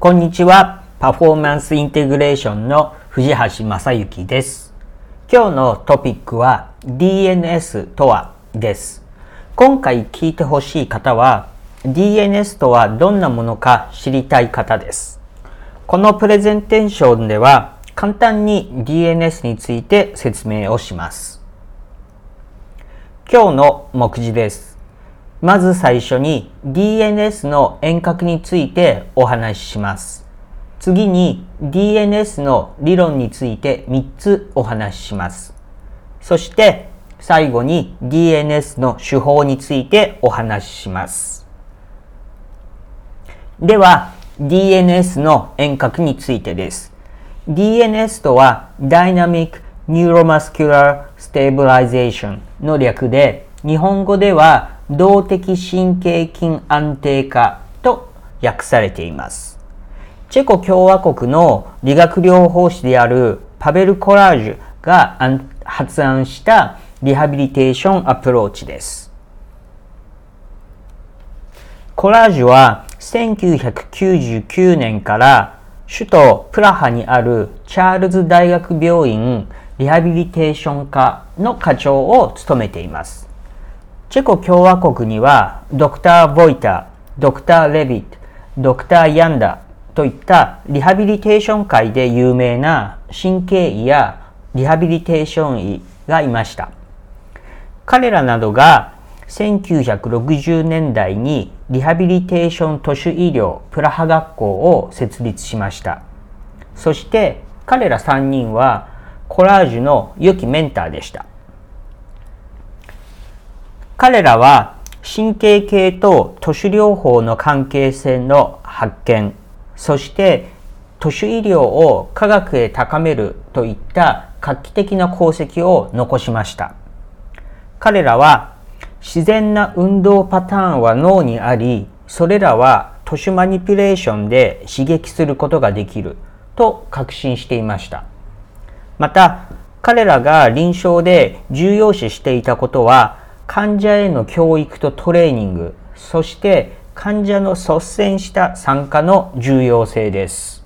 こんにちは。パフォーマンスインテグレーションの藤橋正幸です。今日のトピックは DNS とはです。今回聞いてほしい方は DNS とはどんなものか知りたい方です。このプレゼンテーションでは簡単に DNS について説明をします。今日の目次です。まず最初に DNS の遠隔についてお話しします。次に DNS の理論について3つお話しします。そして最後に DNS の手法についてお話しします。では DNS の遠隔についてです。DNS とは Dynamic Neuromuscular Stabilization の略で日本語では動的神経筋安定化と訳されています。チェコ共和国の理学療法士であるパベル・コラージュが発案したリハビリテーションアプローチです。コラージュは1999年から首都プラハにあるチャールズ大学病院リハビリテーション科の課長を務めています。チェコ共和国にはドクター・ボイター、ドクター・レビット、ドクター・ヤンダといったリハビリテーション界で有名な神経医やリハビリテーション医がいました。彼らなどが1960年代にリハビリテーション都市医療プラハ学校を設立しました。そして彼ら3人はコラージュの良きメンターでした。彼らは神経系と都市療法の関係性の発見、そして都市医療を科学へ高めるといった画期的な功績を残しました。彼らは自然な運動パターンは脳にあり、それらは都市マニピュレーションで刺激することができると確信していました。また、彼らが臨床で重要視していたことは、患者への教育とトレーニング、そして患者の率先した参加の重要性です。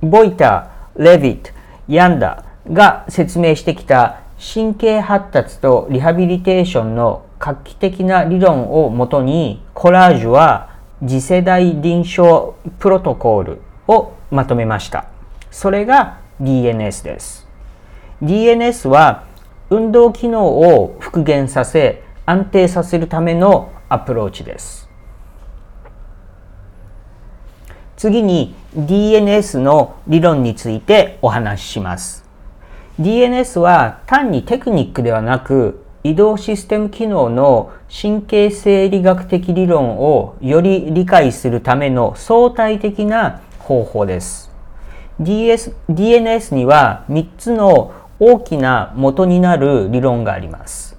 ボイター、レビット、ヤンダが説明してきた神経発達とリハビリテーションの画期的な理論をもとにコラージュは次世代臨床プロトコールをまとめました。それが DNS です。DNS は運動機能を復元させ安定させるためのアプローチです。次に DNS の理論についてお話しします。DNS は単にテクニックではなく移動システム機能の神経生理学的理論をより理解するための相対的な方法です。DS DNS には3つの大きな元になる理論があります。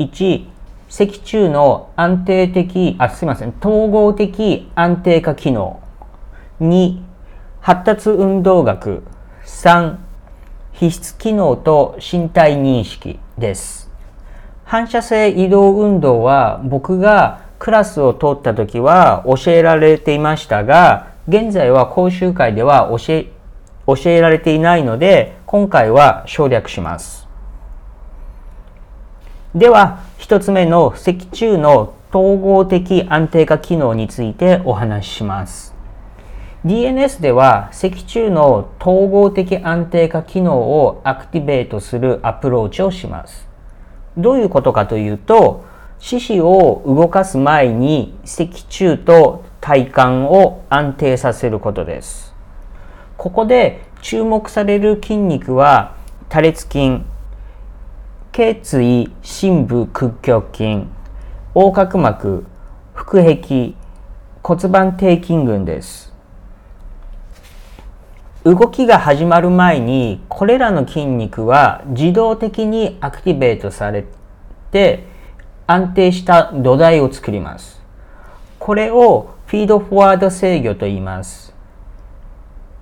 1、脊柱の安定的、あ、すいません、統合的安定化機能。2、発達運動学。3、皮質機能と身体認識です。反射性移動運動は僕がクラスを通った時は教えられていましたが、現在は講習会では教え教えられていないので、今回は省略します。では、一つ目の脊柱の統合的安定化機能についてお話しします。DNS では脊柱の統合的安定化機能をアクティベートするアプローチをします。どういうことかというと、四肢を動かす前に脊柱と体幹を安定させることです。ここで注目される筋肉は多裂筋、頸椎深部屈曲筋、横隔膜、腹壁、骨盤底筋群です。動きが始まる前にこれらの筋肉は自動的にアクティベートされて安定した土台を作ります。これをフィードフォワード制御と言います。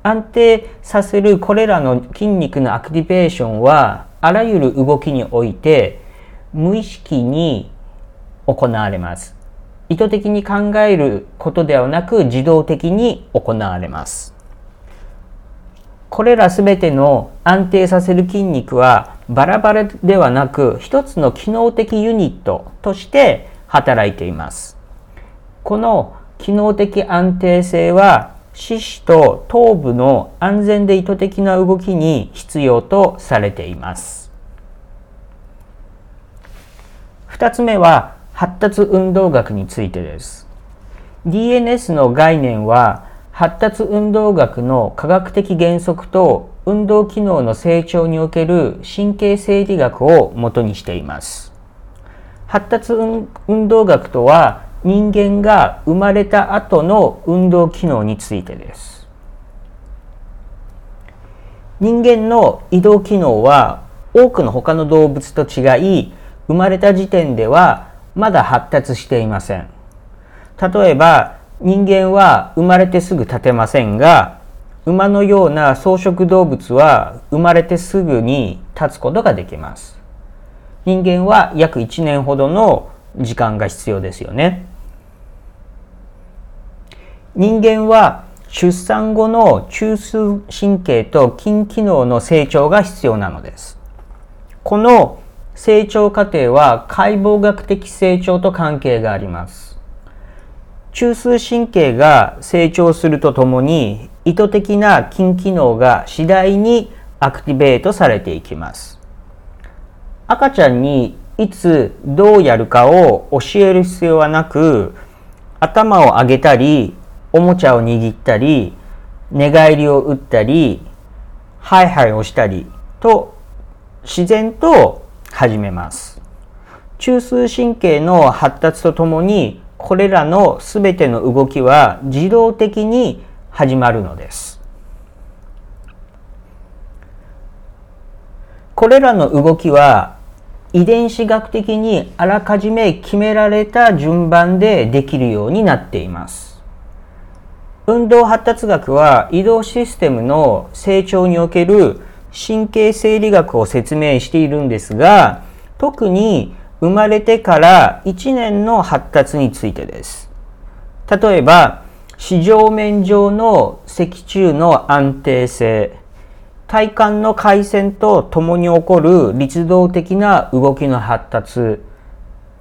安定させるこれらの筋肉のアクティベーションはあらゆる動きにおいて無意識に行われます。意図的に考えることではなく自動的に行われます。これらすべての安定させる筋肉はバラバラではなく一つの機能的ユニットとして働いています。この機能的安定性は四肢と頭部の安全で意図的な動きに必要とされています。二つ目は発達運動学についてです。DNS の概念は発達運動学の科学的原則と運動機能の成長における神経生理学をもとにしています。発達運動学とは人間が生まれた後の運動機能についてです。人間の移動機能は多くの他の動物と違い、生まれた時点ではまだ発達していません。例えば人間は生まれてすぐ立てませんが、馬のような草食動物は生まれてすぐに立つことができます。人間は約1年ほどの時間が必要ですよね。人間は出産後の中枢神経と筋機能の成長が必要なのです。この成長過程は解剖学的成長と関係があります。中枢神経が成長するとともに意図的な筋機能が次第にアクティベートされていきます。赤ちゃんにいつどうやるかを教える必要はなく頭を上げたりおもちゃを握ったり寝返りを打ったりハイハイをしたりと自然と始めます。中枢神経の発達とともにこれらのすべての動きは自動的に始まるのです。これらの動きは遺伝子学的にあらかじめ決められた順番でできるようになっています。運動発達学は移動システムの成長における神経生理学を説明しているんですが、特に生まれてから1年の発達についてです。例えば、市場面上の脊柱の安定性、体幹の回線と共に起こる立動的な動きの発達、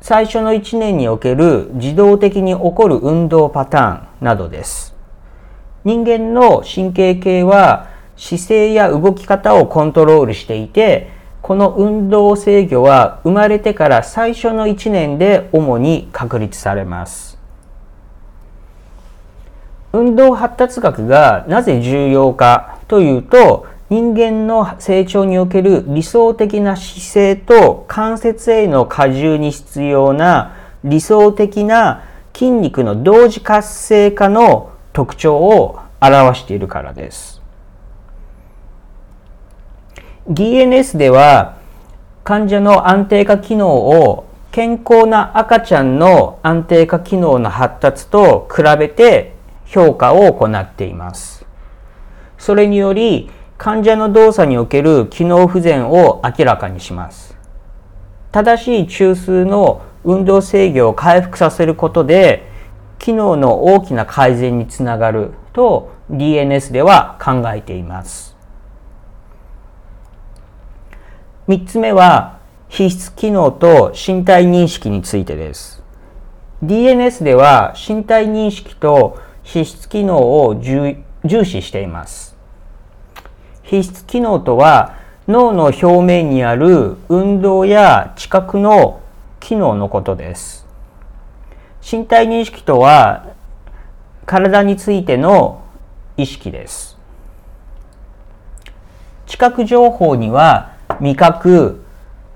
最初の1年における自動的に起こる運動パターンなどです。人間の神経系は姿勢や動き方をコントロールしていて、この運動制御は生まれてから最初の1年で主に確立されます。運動発達学がなぜ重要かというと、人間の成長における理想的な姿勢と関節への荷重に必要な理想的な筋肉の同時活性化の特徴を表しているからです。DNS では患者の安定化機能を健康な赤ちゃんの安定化機能の発達と比べて評価を行っています。それにより患者の動作における機能不全を明らかにします。正しい中枢の運動制御を回復させることで機能の大きな改善につながると DNS では考えています。3つ目は必須機能と身体認識についてです。DNS では身体認識と必須機能を重視しています。必須機能とは脳の表面にある運動や知覚の機能のことです。身体認識とは体についての意識です。知覚情報には味覚、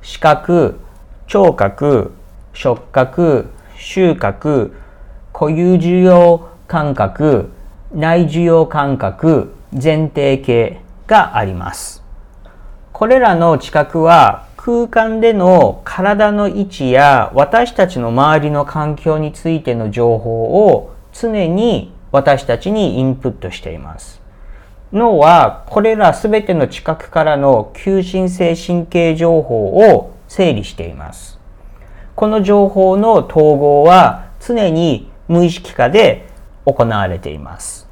視覚、聴覚、触覚、収穫、固有受容感覚、内受容感覚、前提系があります。これらの知覚は空間での体の位置や私たちの周りの環境についての情報を常に私たちにインプットしています。脳はこれらすべての知覚からの求心性神経情報を整理しています。この情報の統合は常に無意識化で行われています。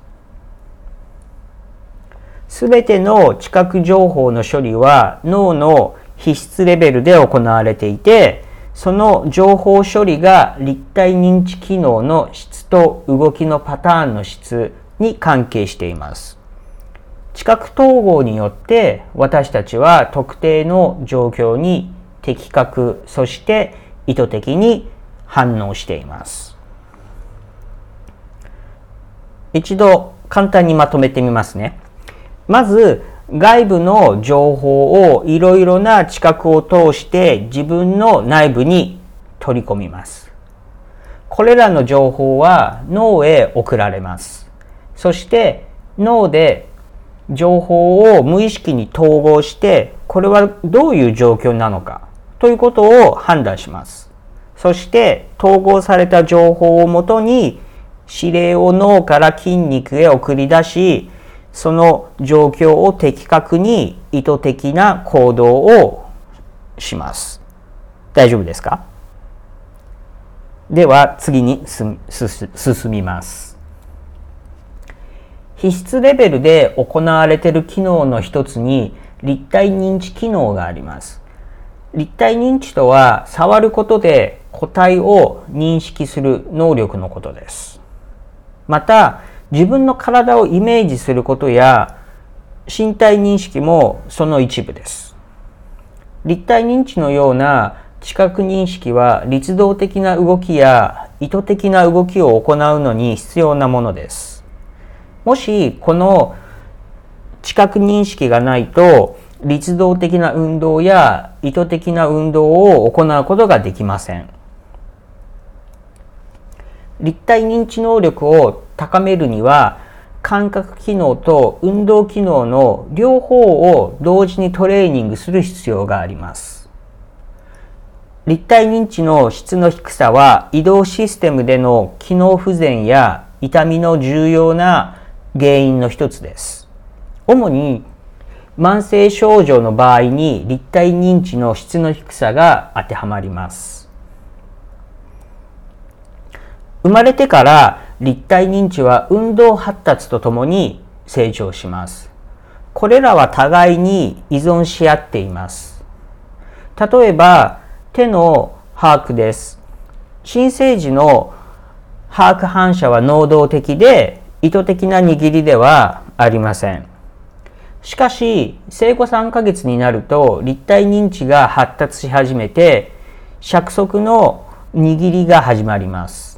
すべての知覚情報の処理は脳の皮質レベルで行われていて、その情報処理が立体認知機能の質と動きのパターンの質に関係しています。知覚統合によって私たちは特定の状況に的確、そして意図的に反応しています。一度簡単にまとめてみますね。まず外部の情報をいろいろな知覚を通して自分の内部に取り込みます。これらの情報は脳へ送られます。そして脳で情報を無意識に統合してこれはどういう状況なのかということを判断します。そして統合された情報をもとに指令を脳から筋肉へ送り出しその状況を的確に意図的な行動をします。大丈夫ですか？では次に進みます。皮質レベルで行われている機能の一つに立体認知機能があります。立体認知とは触ることで個体を認識する能力のことです。また、自分の体をイメージすることや身体認識もその一部です。立体認知のような知覚認識は立動的な動きや意図的な動きを行うのに必要なものです。もしこの知覚認識がないと立動的な運動や意図的な運動を行うことができません。立体認知能力を高めるには感覚機能と運動機能の両方を同時にトレーニングする必要があります。立体認知の質の低さは移動システムでの機能不全や痛みの重要な原因の一つです。主に慢性症状の場合に立体認知の質の低さが当てはまります。生まれてから立体認知は運動発達とともに成長します。これらは互いに依存し合っています。例えば、手の把握です。新生児の把握反射は能動的で、意図的な握りではありません。しかし、生後3ヶ月になると立体認知が発達し始めて、尺足の握りが始まります。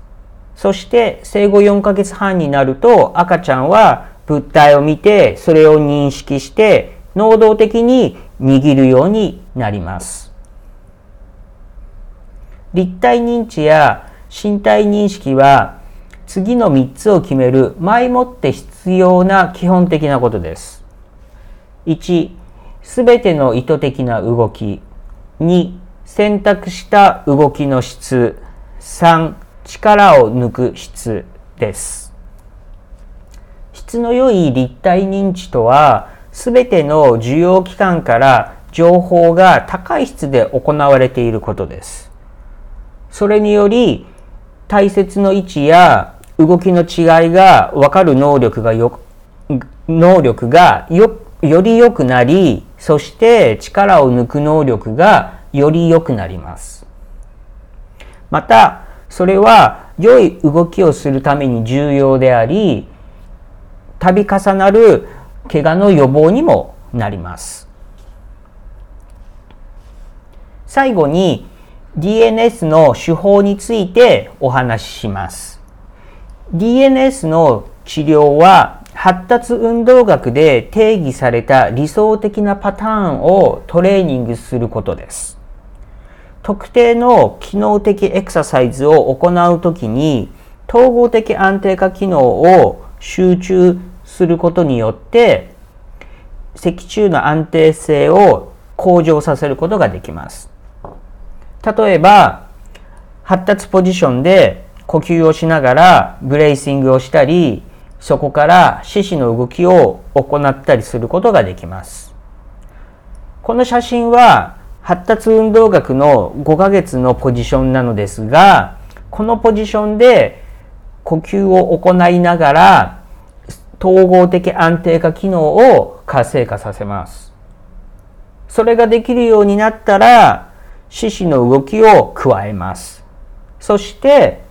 そして生後4ヶ月半になると赤ちゃんは物体を見てそれを認識して能動的に握るようになります。立体認知や身体認識は次の3つを決める前もって必要な基本的なことです。1、すべての意図的な動き。2、選択した動きの質。3、力を抜く質です。質の良い立体認知とは、すべての受容機関から情報が高い質で行われていることです。それにより、大切の位置や動きの違いが分かる能力がよ、能力がよ、より良くなり、そして力を抜く能力がより良くなります。また、それは良い動きをするために重要であり、度重なる怪我の予防にもなります。最後に DNS の手法についてお話しします。DNS の治療は発達運動学で定義された理想的なパターンをトレーニングすることです。特定の機能的エクササイズを行うときに統合的安定化機能を集中することによって脊柱の安定性を向上させることができます。例えば発達ポジションで呼吸をしながらブレイシングをしたりそこから四肢の動きを行ったりすることができます。この写真は発達運動学の5ヶ月のポジションなのですが、このポジションで呼吸を行いながら統合的安定化機能を活性化させます。それができるようになったら、四肢の動きを加えます。そして、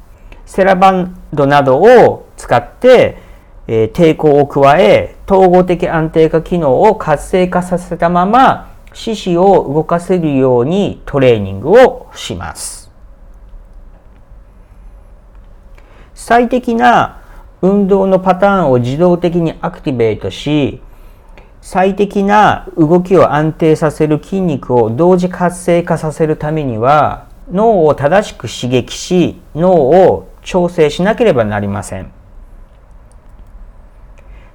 セラバンドなどを使って、えー、抵抗を加え、統合的安定化機能を活性化させたまま、四肢を動かせるようにトレーニングをします。最適な運動のパターンを自動的にアクティベートし、最適な動きを安定させる筋肉を同時活性化させるためには脳を正しく刺激し脳を調整しなければなりません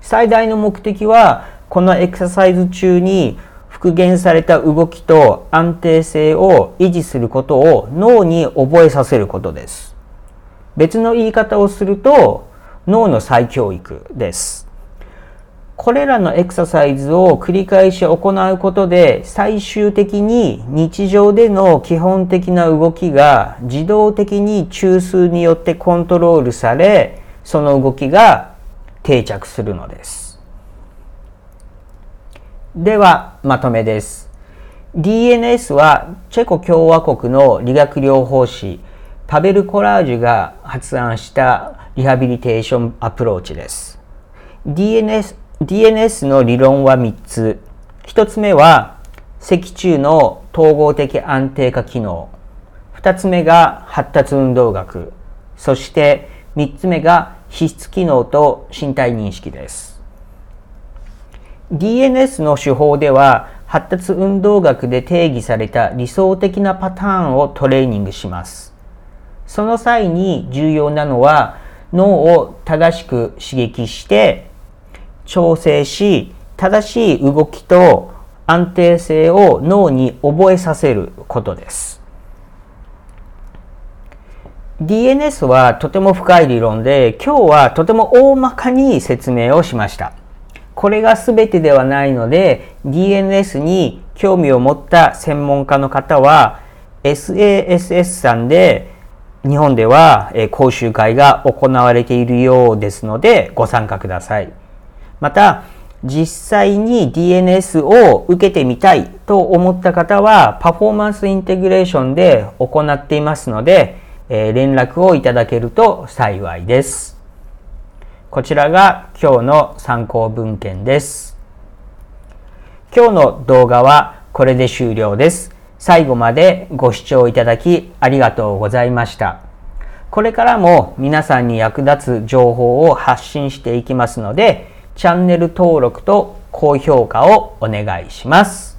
最大の目的はこのエクササイズ中に復元された動きと安定性を維持することを脳に覚えさせることです別の言い方をすると脳の再教育ですこれらのエクササイズを繰り返し行うことで最終的に日常での基本的な動きが自動的に中枢によってコントロールされその動きが定着するのです。ではまとめです。DNS はチェコ共和国の理学療法士パベル・コラージュが発案したリハビリテーションアプローチです。DNS DNS の理論は3つ。1つ目は、脊柱の統合的安定化機能。2つ目が発達運動学。そして3つ目が皮質機能と身体認識です。DNS の手法では、発達運動学で定義された理想的なパターンをトレーニングします。その際に重要なのは、脳を正しく刺激して調整し、正しい動きと安定性を脳に覚えさせることです。DNS はとても深い理論で、今日はとても大まかに説明をしました。これが全てではないので、DNS に興味を持った専門家の方は、SASS さんで日本では講習会が行われているようですのでご参加ください。また、実際に DNS を受けてみたいと思った方は、パフォーマンスインテグレーションで行っていますので、え、連絡をいただけると幸いです。こちらが今日の参考文献です。今日の動画はこれで終了です。最後までご視聴いただきありがとうございました。これからも皆さんに役立つ情報を発信していきますので、チャンネル登録と高評価をお願いします。